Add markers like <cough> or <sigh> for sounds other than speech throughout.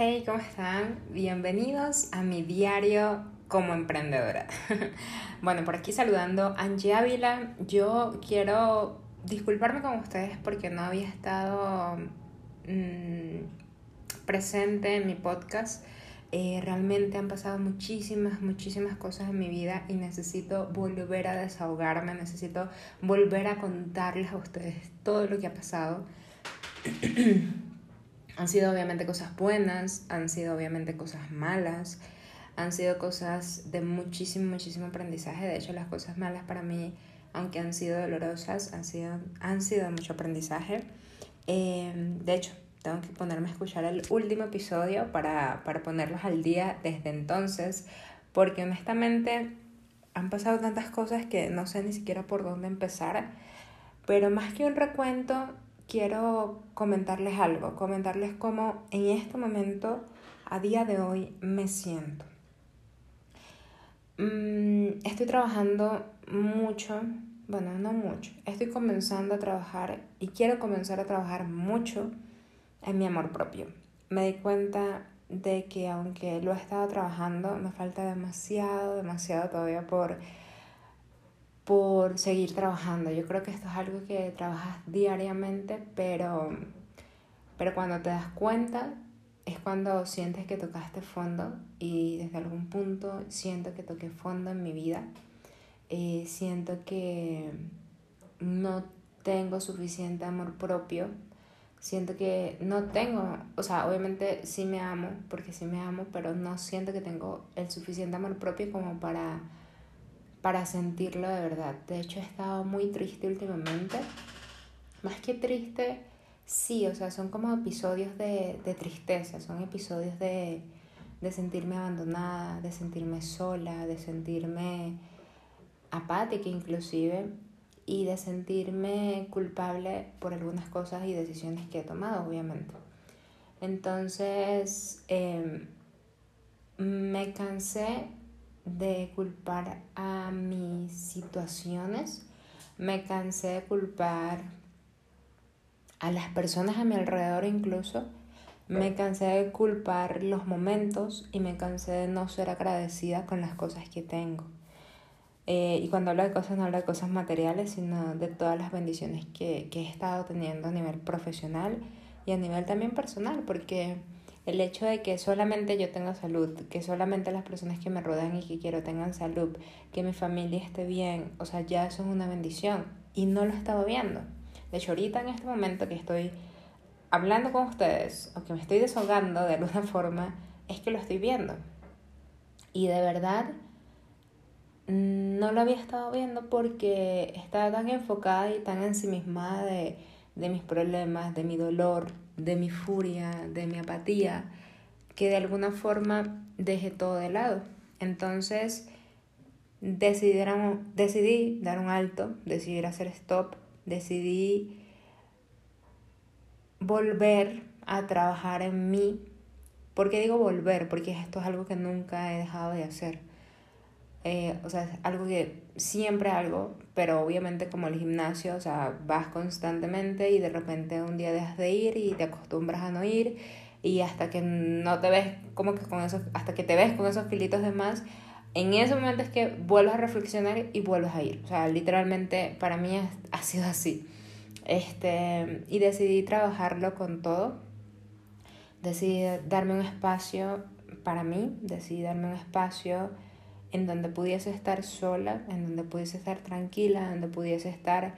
Hey, ¿cómo están? Bienvenidos a mi diario como emprendedora. <laughs> bueno, por aquí saludando Angie Ávila. Yo quiero disculparme con ustedes porque no había estado mm, presente en mi podcast. Eh, realmente han pasado muchísimas, muchísimas cosas en mi vida y necesito volver a desahogarme, necesito volver a contarles a ustedes todo lo que ha pasado. <clears throat> Han sido obviamente cosas buenas, han sido obviamente cosas malas, han sido cosas de muchísimo, muchísimo aprendizaje. De hecho, las cosas malas para mí, aunque han sido dolorosas, han sido, han sido mucho aprendizaje. Em, de hecho, tengo que ponerme a escuchar el último episodio para, para ponerlos al día desde entonces, porque honestamente han pasado tantas cosas que no sé ni siquiera por dónde empezar. Pero más que un recuento, quiero comentarles algo, comentarles cómo en este momento, a día de hoy, me siento. Mm, estoy trabajando mucho, bueno, no mucho, estoy comenzando a trabajar y quiero comenzar a trabajar mucho en mi amor propio. Me di cuenta de que aunque lo he estado trabajando, me falta demasiado, demasiado todavía por por seguir trabajando. Yo creo que esto es algo que trabajas diariamente, pero, pero cuando te das cuenta es cuando sientes que tocaste fondo y desde algún punto siento que toqué fondo en mi vida. Eh, siento que no tengo suficiente amor propio. Siento que no tengo, o sea, obviamente sí me amo, porque sí me amo, pero no siento que tengo el suficiente amor propio como para para sentirlo de verdad. De hecho, he estado muy triste últimamente. Más que triste, sí, o sea, son como episodios de, de tristeza, son episodios de, de sentirme abandonada, de sentirme sola, de sentirme apática inclusive y de sentirme culpable por algunas cosas y decisiones que he tomado, obviamente. Entonces, em, me cansé de culpar a mis situaciones, me cansé de culpar a las personas a mi alrededor incluso, me cansé de culpar los momentos y me cansé de no ser agradecida con las cosas que tengo. Eh, y cuando hablo de cosas, no hablo de cosas materiales, sino de todas las bendiciones que, que he estado teniendo a nivel profesional y a nivel también personal, porque el hecho de que solamente yo tenga salud, que solamente las personas que me rodean y que quiero tengan salud, que mi familia esté bien, o sea, ya eso es una bendición y no lo he estado viendo. De hecho, ahorita en este momento que estoy hablando con ustedes o que me estoy desahogando de alguna <laughs> forma, es que lo estoy viendo. Y de verdad no lo había estado viendo porque estaba tan enfocada y tan ensimismada de, de mis problemas, de mi dolor, de mi furia, de mi apatía, que de alguna forma dejé todo de lado. Entonces decidí, dar un alto, decidí hacer stop, decidí volver a trabajar en mí. ¿Por qué digo volver? Porque esto es algo que nunca he dejado de hacer. Eh, o sea, es algo que siempre hago, pero obviamente como el gimnasio, o sea, vas constantemente y de repente un día dejas de ir y te acostumbras a no ir y hasta que no te ves como que con esos, hasta que te ves con esos kilitos de más, en ese momento es que vuelves a reflexionar y vuelves a ir. O sea, literalmente para mí ha sido así. Este, y decidí trabajarlo con todo. Decidí darme un espacio para mí, decidí darme un espacio en donde pudiese estar sola, en donde pudiese estar tranquila, en donde pudiese estar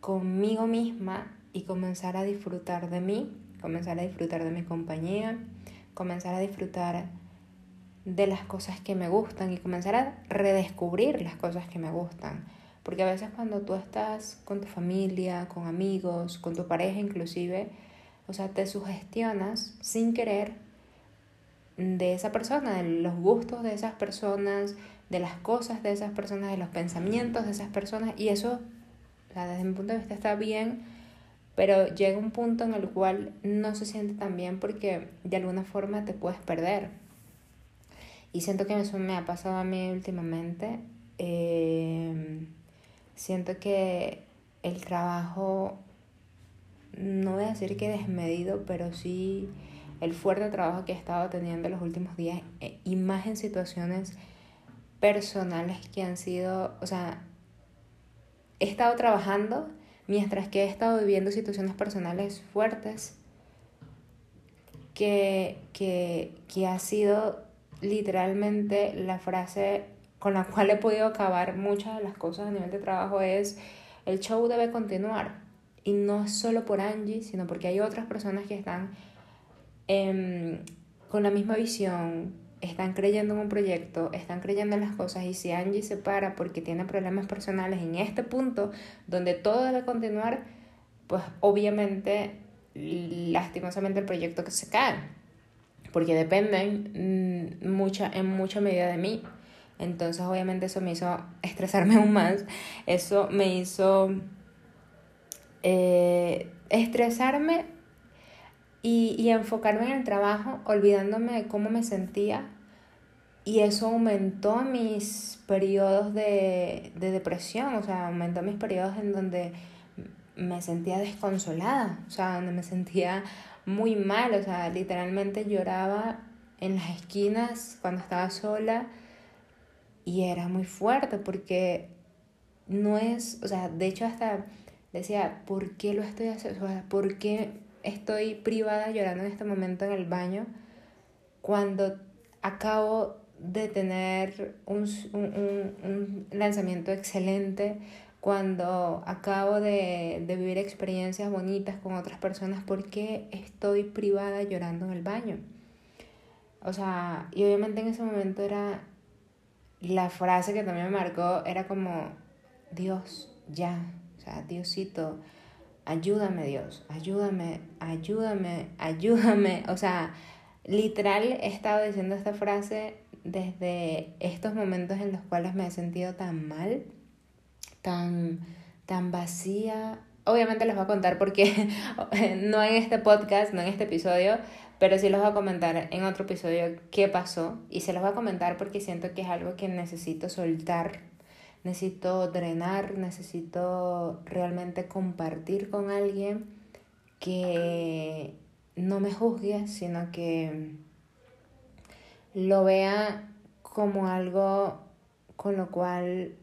conmigo misma y comenzar a disfrutar de mí, comenzar a disfrutar de mi compañía, comenzar a disfrutar de las cosas que me gustan y comenzar a redescubrir las cosas que me gustan. Porque a veces cuando tú estás con tu familia, con amigos, con tu pareja inclusive, o sea, te sugestionas sin querer de esa persona, de los gustos de esas personas, de las cosas de esas personas, de los pensamientos de esas personas. Y eso, desde mi punto de vista, está bien, pero llega un punto en el cual no se siente tan bien porque de alguna forma te puedes perder. Y siento que eso me ha pasado a mí últimamente. Eh, siento que el trabajo, no voy a decir que desmedido, pero sí el fuerte trabajo que he estado teniendo los últimos días eh, y más en situaciones personales que han sido, o sea, he estado trabajando mientras que he estado viviendo situaciones personales fuertes que, que, que ha sido literalmente la frase con la cual he podido acabar muchas de las cosas a nivel de trabajo es el show debe continuar. Y no solo por Angie, sino porque hay otras personas que están em, con la misma visión, están creyendo en un proyecto, están creyendo en las cosas y si Angie se para porque tiene problemas personales en este punto donde todo debe continuar, pues obviamente, lastimosamente el proyecto que se cae, porque dependen mm, mucha, en mucha medida de mí. Entonces obviamente eso me hizo estresarme aún más, eso me hizo eh, estresarme y, enfocarme en el trabajo, olvidándome de cómo me sentía. Y eso aumentó mis periodos de, de depresión, o sea, aumentó mis periodos en donde me sentía desconsolada, o sea, donde me sentía muy mal, o sea, literalmente lloraba en las esquinas cuando estaba sola y era muy fuerte porque no es, o sea, de hecho hasta decía, ¿por qué lo estoy haciendo? O sea, ¿por qué estoy privada llorando en este momento en el baño cuando acabo de tener un, un, un lanzamiento excelente, cuando acabo de, de, vivir experiencias bonitas con otras personas, ¿por qué estoy privada llorando en el baño? O sea, y obviamente en ese momento era la frase que también me marcó, era como, Dios, ya, Diosito, ayúdame Dios, ayúdame, ayúdame, ayúdame. <laughs> O sea, literal he estado diciendo esta frase desde estos momentos en los cuales me he sentido tan mal, tan, tan vacía. Obviamente les voy a contar porque <laughs> no en este podcast, no en este episodio, pero sí les voy a comentar en otro episodio qué pasó y se los voy a comentar porque siento que es algo que necesito soltar necesito drenar, necesito realmente compartir con alguien que no me juzgue, sino que lo vea como algo con lo cual,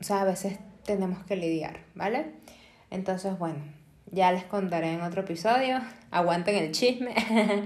o sea, a veces tenemos que lidiar, ¿vale? Entonces, bueno, ya les contaré en otro episodio, <laughs> aguanten el chisme. <laughs>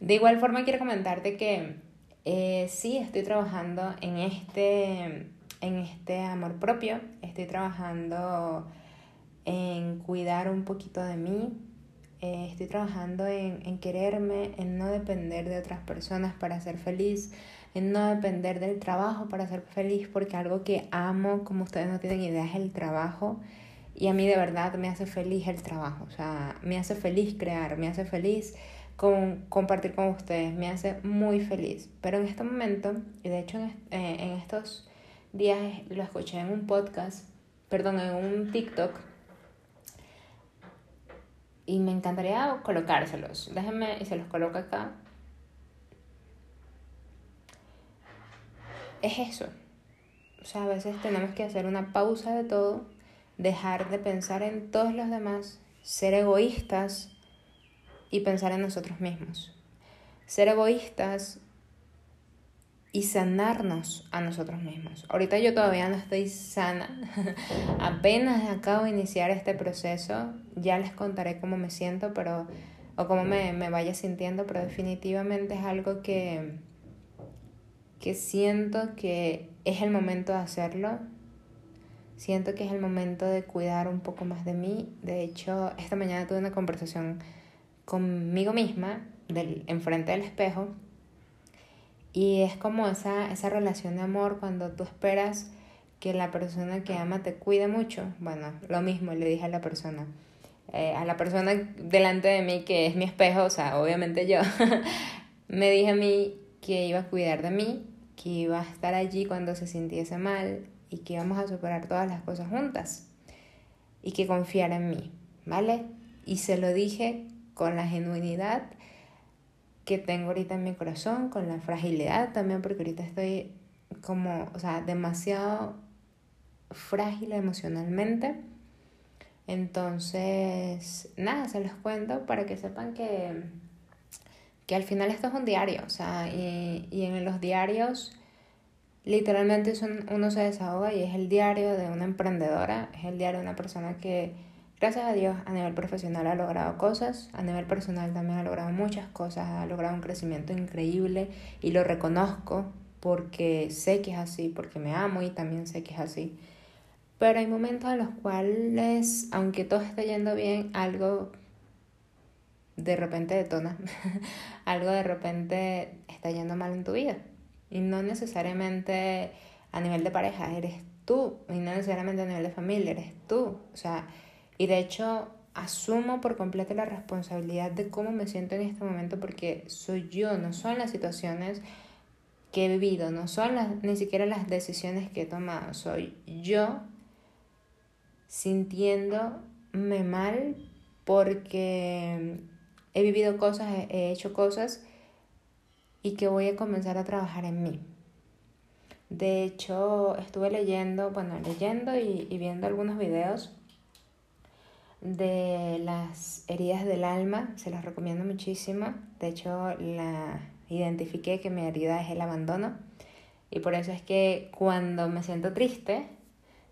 De igual forma, quiero comentarte que eh, sí estoy trabajando en este en este amor propio, estoy trabajando en cuidar un poquito de mí, eh, estoy trabajando en, en quererme, en no depender de otras personas para ser feliz, en no depender del trabajo para ser feliz, porque algo que amo, como ustedes no tienen idea, es el trabajo. Y a mí de verdad me hace feliz el trabajo, o sea, me hace feliz crear, me hace feliz con, compartir con ustedes, me hace muy feliz. Pero en este momento, y de hecho en, eh, en estos días lo escuché en un podcast, perdón, en un TikTok. Y me encantaría colocárselos. Déjenme y se los coloco acá. Es eso. O sea, a veces tenemos que hacer una pausa de todo, dejar de pensar en todos los demás, ser egoístas y pensar en nosotros mismos. Ser egoístas y sanarnos a nosotros mismos. Ahorita yo todavía no estoy sana, <laughs> apenas acabo de iniciar este proceso, ya les contaré cómo me siento, pero o cómo me, me vaya sintiendo, pero definitivamente es algo que, que siento que es el momento de hacerlo. Siento que es el momento de cuidar un poco más de mí. De hecho, esta mañana tuve una conversación conmigo misma del, enfrente del espejo y es como esa, esa relación de amor cuando tú esperas que la persona que ama te cuide mucho. Bueno, lo mismo le dije a la persona. Eh, a la persona delante de mí que es mi espejo, o sea, obviamente yo, <laughs> me dije a mí que iba a cuidar de mí, que iba a estar allí cuando se sintiese mal y que íbamos a superar todas las cosas juntas y que confiara en mí, ¿vale? Y se lo dije con la genuinidad que tengo ahorita en mi corazón, con la fragilidad también, porque ahorita estoy como, o sea, demasiado frágil emocionalmente. Entonces, nada, se los cuento para que sepan que, que al final esto es un diario, o sea, y, y en los diarios literalmente son, uno se desahoga y es el diario de una emprendedora, es el diario de una persona que, gracias a Dios, a nivel profesional ha logrado cosas, a nivel personal también ha logrado muchas cosas, ha logrado un crecimiento increíble y lo reconozco porque sé que es así, porque me amo y también sé que es así. Pero hay momentos en los cuales, aunque todo esté yendo bien, algo de repente detona, <laughs> algo de repente está yendo mal en tu vida. Y no necesariamente a nivel de pareja, eres tú. Y no necesariamente a nivel de familia, eres tú. O sea, y de hecho asumo por completo la responsabilidad de cómo me siento en este momento porque soy yo, no son las situaciones que he vivido, no son las, ni siquiera las decisiones que he tomado, soy yo sintiéndome mal porque he vivido cosas, he hecho cosas y que voy a comenzar a trabajar en mí. De hecho, estuve leyendo, bueno, leyendo y, viendo algunos videos de las heridas del alma, se los recomiendo muchísimo. De hecho, la identifiqué que mi herida es el abandono y por eso es que cuando me siento triste,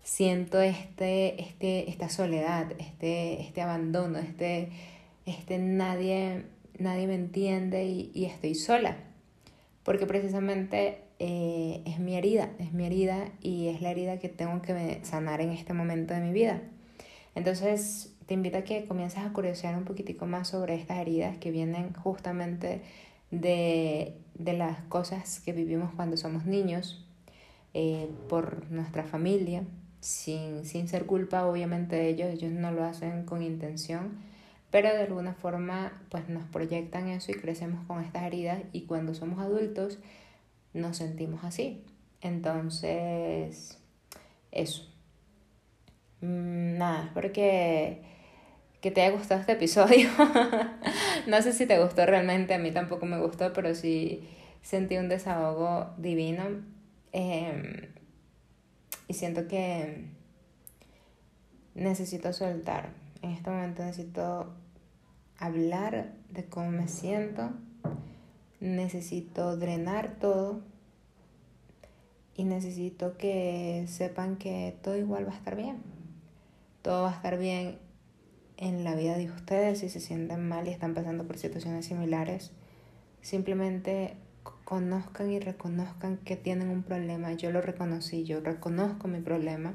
siento este, este, esta soledad, este, este abandono, este, este nadie, nadie me entiende y, y estoy sola porque precisamente eh, es mi herida, es mi herida y es la herida que tengo que sanar en este momento de mi vida. Entonces te invito a que comiences a curiosear un poquitico más sobre estas heridas que vienen justamente de, de las cosas que vivimos cuando somos niños, eh, por nuestra familia, sin, sin ser culpa obviamente de ellos, ellos no lo hacen con intención, pero de alguna forma pues nos proyectan eso y crecemos con estas heridas y cuando somos adultos nos sentimos así. Entonces, eso. Mm, nada, espero que, te haya gustado este episodio. <laughs> no sé si te gustó realmente, a mí tampoco me gustó, pero sí sentí un desahogo divino. Em, y siento que necesito soltar. En este momento necesito hablar de cómo me siento, necesito drenar todo y necesito que sepan que todo igual va a estar bien. Todo va a estar bien en la vida de ustedes si se sienten mal y están pasando por situaciones similares. Simplemente conozcan y reconozcan que tienen un problema. Yo lo reconocí, yo reconozco mi problema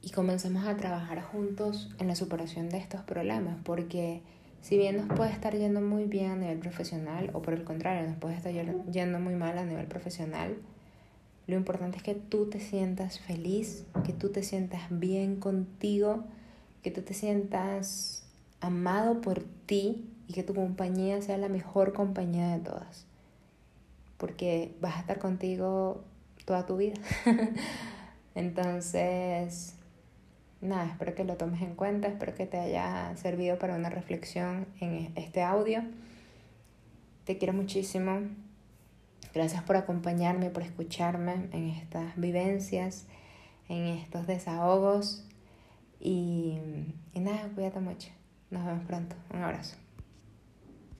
y comencemos a trabajar juntos en la superación de estos problemas, porque si bien nos puede estar yendo muy bien a nivel profesional, o por el contrario, nos puede estar yendo muy mal a nivel profesional, lo importante es que tú te sientas feliz, que tú te sientas bien contigo, que tú te sientas amado por ti y que tu compañía sea la mejor compañía de todas. Porque vas a estar contigo toda tu vida. <laughs> Entonces, nada, espero que lo tomes en cuenta, espero que te haya servido para una reflexión en este audio. Te quiero muchísimo. Gracias por acompañarme, por escucharme en estas vivencias, en estos desahogos. Y, nada, cuídate mucho. Nos vemos pronto. Un abrazo.